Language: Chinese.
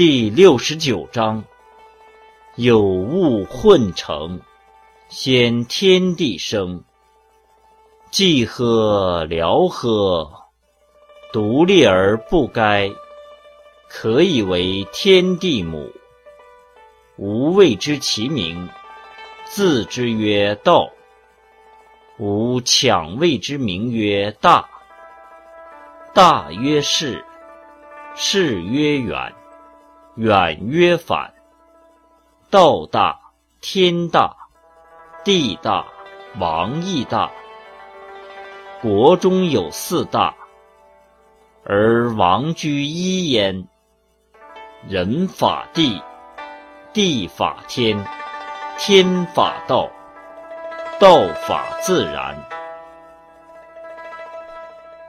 第六十九章：有物混成，先天地生。既喝辽喝，独立而不该，可以为天地母。吾谓之其名，字之曰道。吾强谓之名曰大。大曰是，是曰远，远曰反。道大，天大，地大，王亦大。国中有四大，而王居一焉。人法地，地法天，天法道，道法自然。